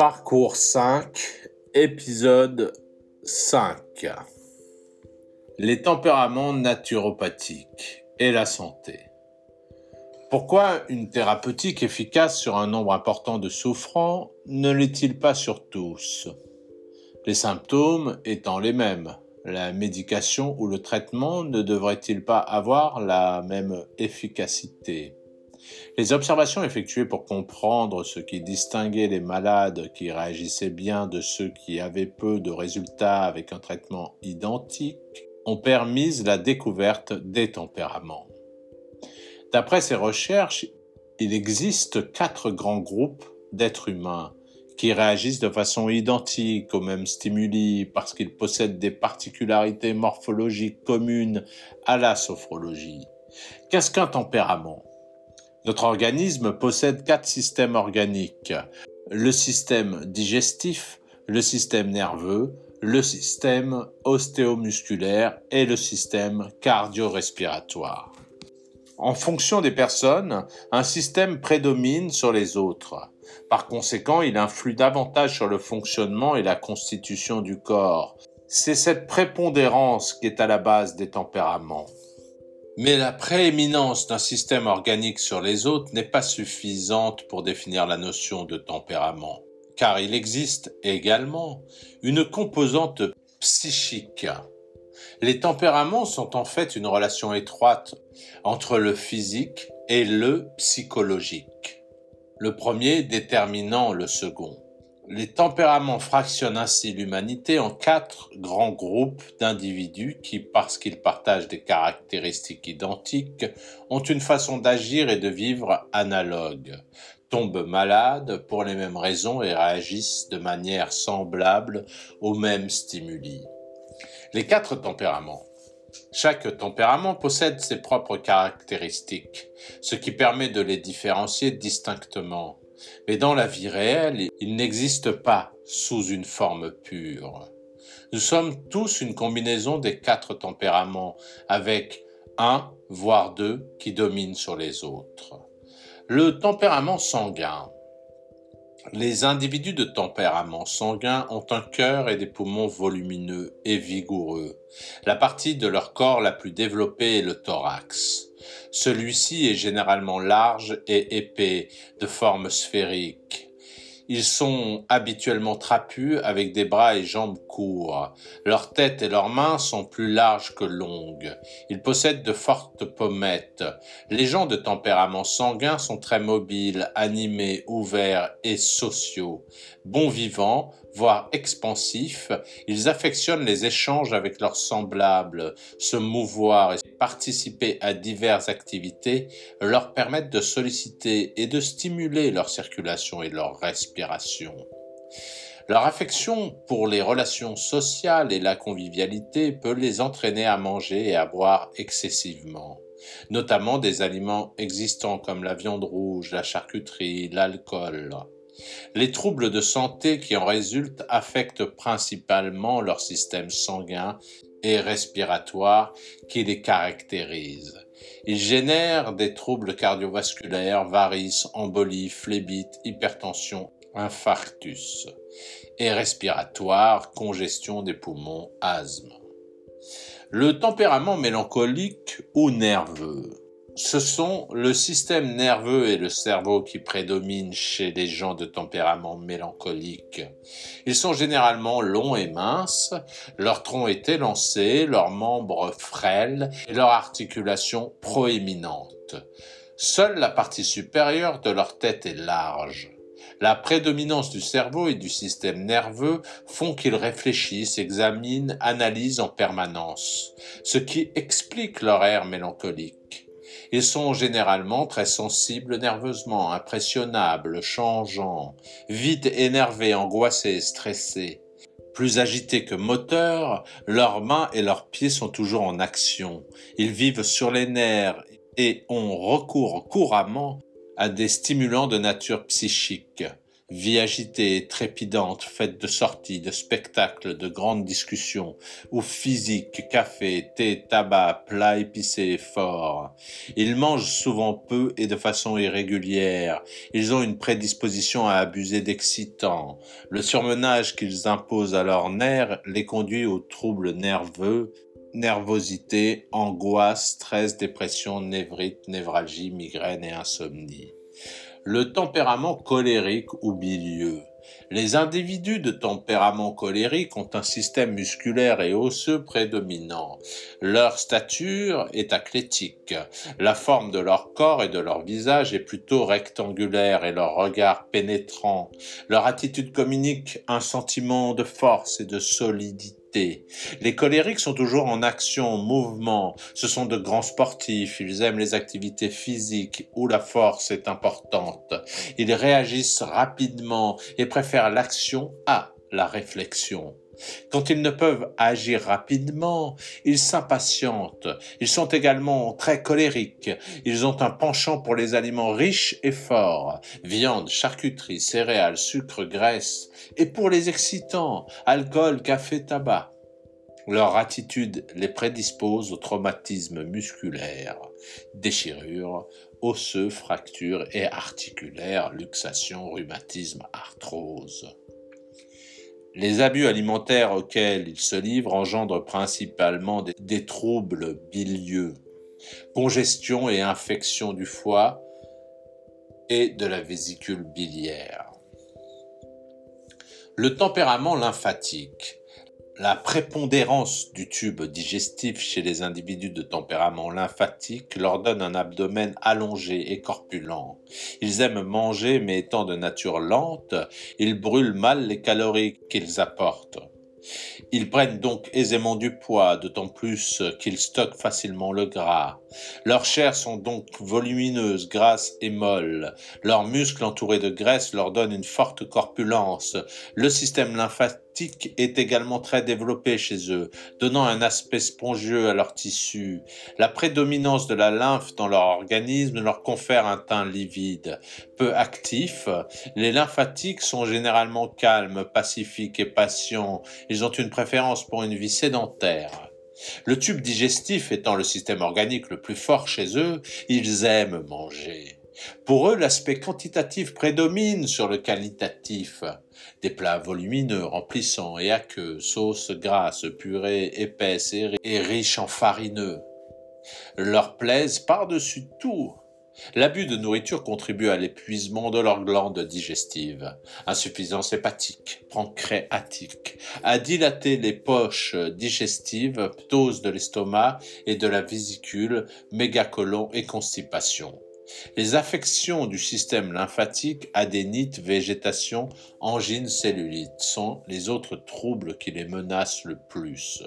Parcours 5, épisode 5. Les tempéraments naturopathiques et la santé. Pourquoi une thérapeutique efficace sur un nombre important de souffrants ne l'est-il pas sur tous? Les symptômes étant les mêmes, la médication ou le traitement ne devrait-il pas avoir la même efficacité? Les observations effectuées pour comprendre ce qui distinguait les malades qui réagissaient bien de ceux qui avaient peu de résultats avec un traitement identique ont permis la découverte des tempéraments. D'après ces recherches, il existe quatre grands groupes d'êtres humains qui réagissent de façon identique aux mêmes stimuli parce qu'ils possèdent des particularités morphologiques communes à la sophrologie. Qu'est-ce qu'un tempérament? Notre organisme possède quatre systèmes organiques. Le système digestif, le système nerveux, le système ostéomusculaire et le système cardio-respiratoire. En fonction des personnes, un système prédomine sur les autres. Par conséquent, il influe davantage sur le fonctionnement et la constitution du corps. C'est cette prépondérance qui est à la base des tempéraments. Mais la prééminence d'un système organique sur les autres n'est pas suffisante pour définir la notion de tempérament, car il existe également une composante psychique. Les tempéraments sont en fait une relation étroite entre le physique et le psychologique, le premier déterminant le second. Les tempéraments fractionnent ainsi l'humanité en quatre grands groupes d'individus qui, parce qu'ils partagent des caractéristiques identiques, ont une façon d'agir et de vivre analogue, tombent malades pour les mêmes raisons et réagissent de manière semblable aux mêmes stimuli. Les quatre tempéraments. Chaque tempérament possède ses propres caractéristiques, ce qui permet de les différencier distinctement mais dans la vie réelle, il n'existe pas sous une forme pure. Nous sommes tous une combinaison des quatre tempéraments, avec un, voire deux, qui dominent sur les autres. Le tempérament sanguin. Les individus de tempérament sanguin ont un cœur et des poumons volumineux et vigoureux. La partie de leur corps la plus développée est le thorax. Celui-ci est généralement large et épais, de forme sphérique. Ils sont habituellement trapus avec des bras et jambes courts. Leur tête et leurs mains sont plus larges que longues. Ils possèdent de fortes pommettes. Les gens de tempérament sanguin sont très mobiles, animés, ouverts et sociaux. Bons vivants, voire expansifs, ils affectionnent les échanges avec leurs semblables, se mouvoir et participer à diverses activités leur permettent de solliciter et de stimuler leur circulation et leur respiration. Leur affection pour les relations sociales et la convivialité peut les entraîner à manger et à boire excessivement, notamment des aliments existants comme la viande rouge, la charcuterie, l'alcool. Les troubles de santé qui en résultent affectent principalement leur système sanguin et respiratoire qui les caractérisent. Ils génèrent des troubles cardiovasculaires, varices, embolies, phlébites, hypertension, infarctus, et respiratoires, congestion des poumons, asthme. Le tempérament mélancolique ou nerveux ce sont le système nerveux et le cerveau qui prédominent chez les gens de tempérament mélancolique. Ils sont généralement longs et minces, leur tronc est élancé, leurs membres frêles et leur articulation proéminente. Seule la partie supérieure de leur tête est large. La prédominance du cerveau et du système nerveux font qu'ils réfléchissent, examinent, analysent en permanence, ce qui explique leur air mélancolique. Ils sont généralement très sensibles nerveusement, impressionnables, changeants, vite énervés, angoissés, stressés. Plus agités que moteurs, leurs mains et leurs pieds sont toujours en action. Ils vivent sur les nerfs et ont recours couramment à des stimulants de nature psychique. Vie agitée trépidante, faite de sorties, de spectacles, de grandes discussions, où physique, café, thé, tabac, plats épicés et forts. Ils mangent souvent peu et de façon irrégulière. Ils ont une prédisposition à abuser d'excitants. Le surmenage qu'ils imposent à leurs nerfs les conduit aux troubles nerveux, nervosité, angoisse, stress, dépression, névrite, névralgie, migraine et insomnie le tempérament colérique ou bilieux. Les individus de tempérament colérique ont un système musculaire et osseux prédominant. Leur stature est athlétique. La forme de leur corps et de leur visage est plutôt rectangulaire et leur regard pénétrant. Leur attitude communique un sentiment de force et de solidité les colériques sont toujours en action, en mouvement. Ce sont de grands sportifs. Ils aiment les activités physiques où la force est importante. Ils réagissent rapidement et préfèrent l'action à la réflexion. Quand ils ne peuvent agir rapidement, ils s'impatientent. Ils sont également très colériques. Ils ont un penchant pour les aliments riches et forts. Viande, charcuterie, céréales, sucre, graisse. Et pour les excitants, alcool, café, tabac. Leur attitude les prédispose au traumatisme musculaire, déchirures, osseux, fractures et articulaires, luxation, rhumatisme, arthrose. Les abus alimentaires auxquels ils se livrent engendrent principalement des, troubles bilieux, congestion et infection du foie et de la vésicule biliaire. Le tempérament lymphatique la prépondérance du tube digestif chez les individus de tempérament lymphatique leur donne un abdomen allongé et corpulent. Ils aiment manger mais étant de nature lente, ils brûlent mal les calories qu'ils apportent. Ils prennent donc aisément du poids, d'autant plus qu'ils stockent facilement le gras. Leurs chairs sont donc volumineuses, grasses et molles. Leurs muscles entourés de graisse leur donnent une forte corpulence. Le système lymphatique est également très développé chez eux, donnant un aspect spongieux à leurs tissus. La prédominance de la lymphe dans leur organisme leur confère un teint livide. Peu actif, les lymphatiques sont généralement calmes, pacifiques et patients. Ils ont une préférence pour une vie sédentaire. Le tube digestif étant le système organique le plus fort chez eux, ils aiment manger. Pour eux, l'aspect quantitatif prédomine sur le qualitatif. Des plats volumineux, remplissants et aqueux, sauces grasses, purées épaisses et riches en farineux, leur plaisent par-dessus tout L'abus de nourriture contribue à l'épuisement de leurs glandes digestives, insuffisance hépatique, pancréatique, à dilater les poches digestives, ptose de l'estomac et de la vésicule, mégacolon et constipation. Les affections du système lymphatique, adénite, végétation, angine, cellulite sont les autres troubles qui les menacent le plus.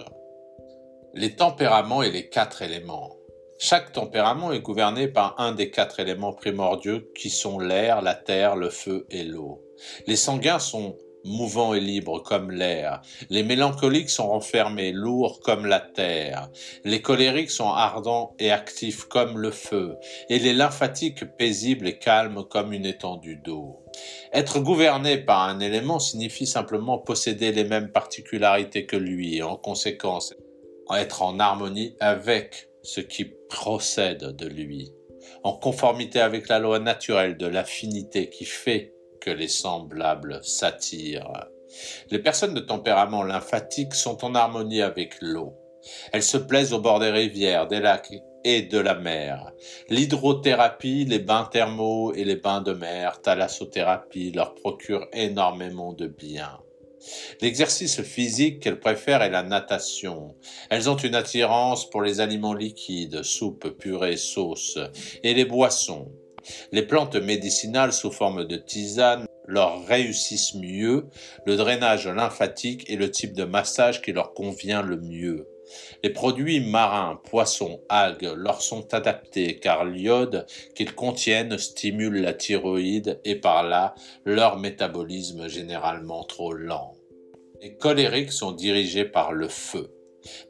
Les tempéraments et les quatre éléments. Chaque tempérament est gouverné par un des quatre éléments primordiaux qui sont l'air, la terre, le feu et l'eau. Les sanguins sont mouvants et libres comme l'air. Les mélancoliques sont renfermés, lourds comme la terre. Les colériques sont ardents et actifs comme le feu. Et les lymphatiques paisibles et calmes comme une étendue d'eau. Être gouverné par un élément signifie simplement posséder les mêmes particularités que lui et en conséquence être en harmonie avec ce qui procède de lui, en conformité avec la loi naturelle de l'affinité qui fait que les semblables s'attirent. Les personnes de tempérament lymphatique sont en harmonie avec l'eau. Elles se plaisent au bord des rivières, des lacs et de la mer. L'hydrothérapie, les bains thermaux et les bains de mer, thalassothérapie leur procurent énormément de bien. L'exercice physique qu'elles préfèrent est la natation. Elles ont une attirance pour les aliments liquides, soupe, purée, sauce, et les boissons. Les plantes médicinales sous forme de tisane leur réussissent mieux, le drainage lymphatique est le type de massage qui leur convient le mieux. Les produits marins, poissons, algues leur sont adaptés car l'iode qu'ils contiennent stimule la thyroïde et par là leur métabolisme généralement trop lent. Les colériques sont dirigés par le feu.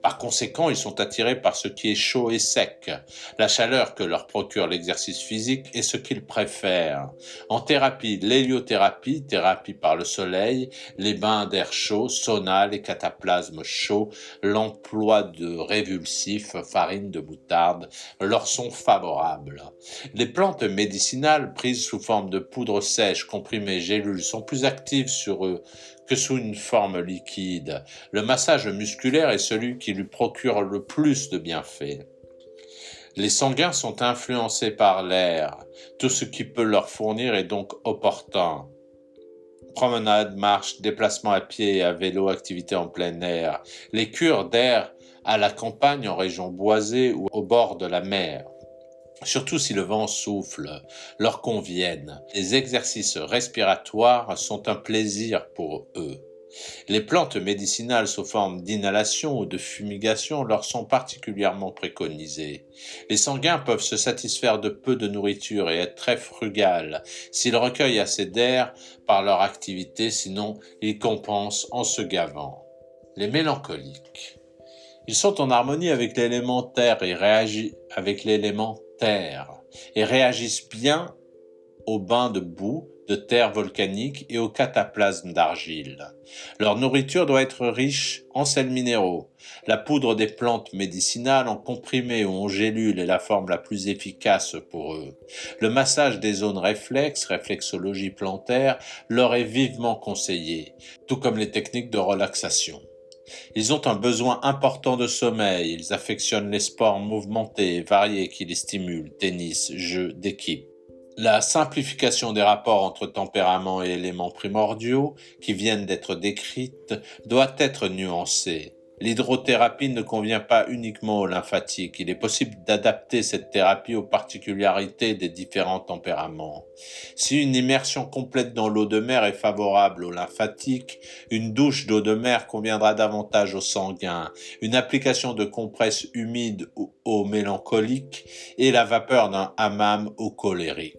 Par conséquent, ils sont attirés par ce qui est chaud et sec, la chaleur que leur procure l'exercice physique et ce qu'ils préfèrent. En thérapie, l'héliothérapie, thérapie par le soleil, les bains d'air chaud, sauna, les cataplasmes chauds, l'emploi de révulsifs, farine de moutarde, leur sont favorables. Les plantes médicinales prises sous forme de poudre sèche, comprimées, gélules sont plus actives sur eux sous une forme liquide. Le massage musculaire est celui qui lui procure le plus de bienfaits. Les sanguins sont influencés par l'air. Tout ce qui peut leur fournir est donc opportun. Promenade, marche, déplacement à pied et à vélo, activité en plein air. Les cures d'air à la campagne en région boisée ou au bord de la mer surtout si le vent souffle, leur conviennent. Les exercices respiratoires sont un plaisir pour eux. Les plantes médicinales sous forme d'inhalation ou de fumigation leur sont particulièrement préconisées. Les sanguins peuvent se satisfaire de peu de nourriture et être très frugales s'ils recueillent assez d'air par leur activité, sinon ils compensent en se gavant. Les mélancoliques. Ils sont en harmonie avec l'élémentaire et réagissent avec l'élément et réagissent bien aux bains de boue, de terre volcanique et aux cataplasmes d'argile. Leur nourriture doit être riche en sels minéraux. La poudre des plantes médicinales en comprimé ou en gélule est la forme la plus efficace pour eux. Le massage des zones réflexes, réflexologie plantaire, leur est vivement conseillé, tout comme les techniques de relaxation. Ils ont un besoin important de sommeil, ils affectionnent les sports mouvementés et variés qui les stimulent, tennis, jeux d'équipe. La simplification des rapports entre tempéraments et éléments primordiaux, qui viennent d'être décrites, doit être nuancée. L'hydrothérapie ne convient pas uniquement aux lymphatiques. Il est possible d'adapter cette thérapie aux particularités des différents tempéraments. Si une immersion complète dans l'eau de mer est favorable aux lymphatiques, une douche d'eau de mer conviendra davantage aux sanguins. Une application de compresse humide aux mélancoliques et la vapeur d'un hammam aux colériques.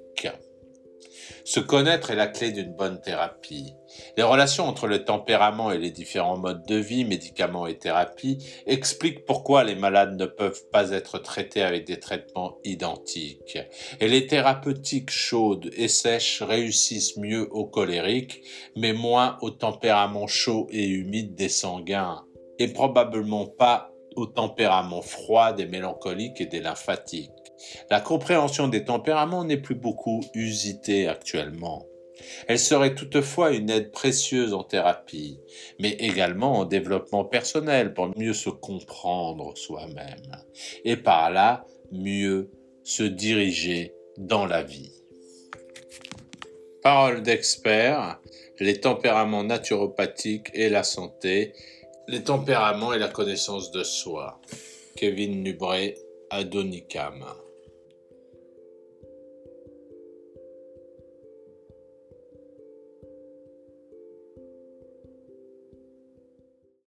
Se connaître est la clé d'une bonne thérapie. Les relations entre le tempérament et les différents modes de vie, médicaments et thérapies, expliquent pourquoi les malades ne peuvent pas être traités avec des traitements identiques. Et les thérapeutiques chaudes et sèches réussissent mieux aux colériques, mais moins au tempérament chaud et humide des sanguins, et probablement pas au tempérament froid des mélancoliques et des lymphatiques. La compréhension des tempéraments n'est plus beaucoup usitée actuellement. Elle serait toutefois une aide précieuse en thérapie, mais également en développement personnel pour mieux se comprendre soi-même et par là mieux se diriger dans la vie. Parole d'expert, les tempéraments naturopathiques et la santé, les tempéraments et la connaissance de soi. Kevin Nubré, Adonicam.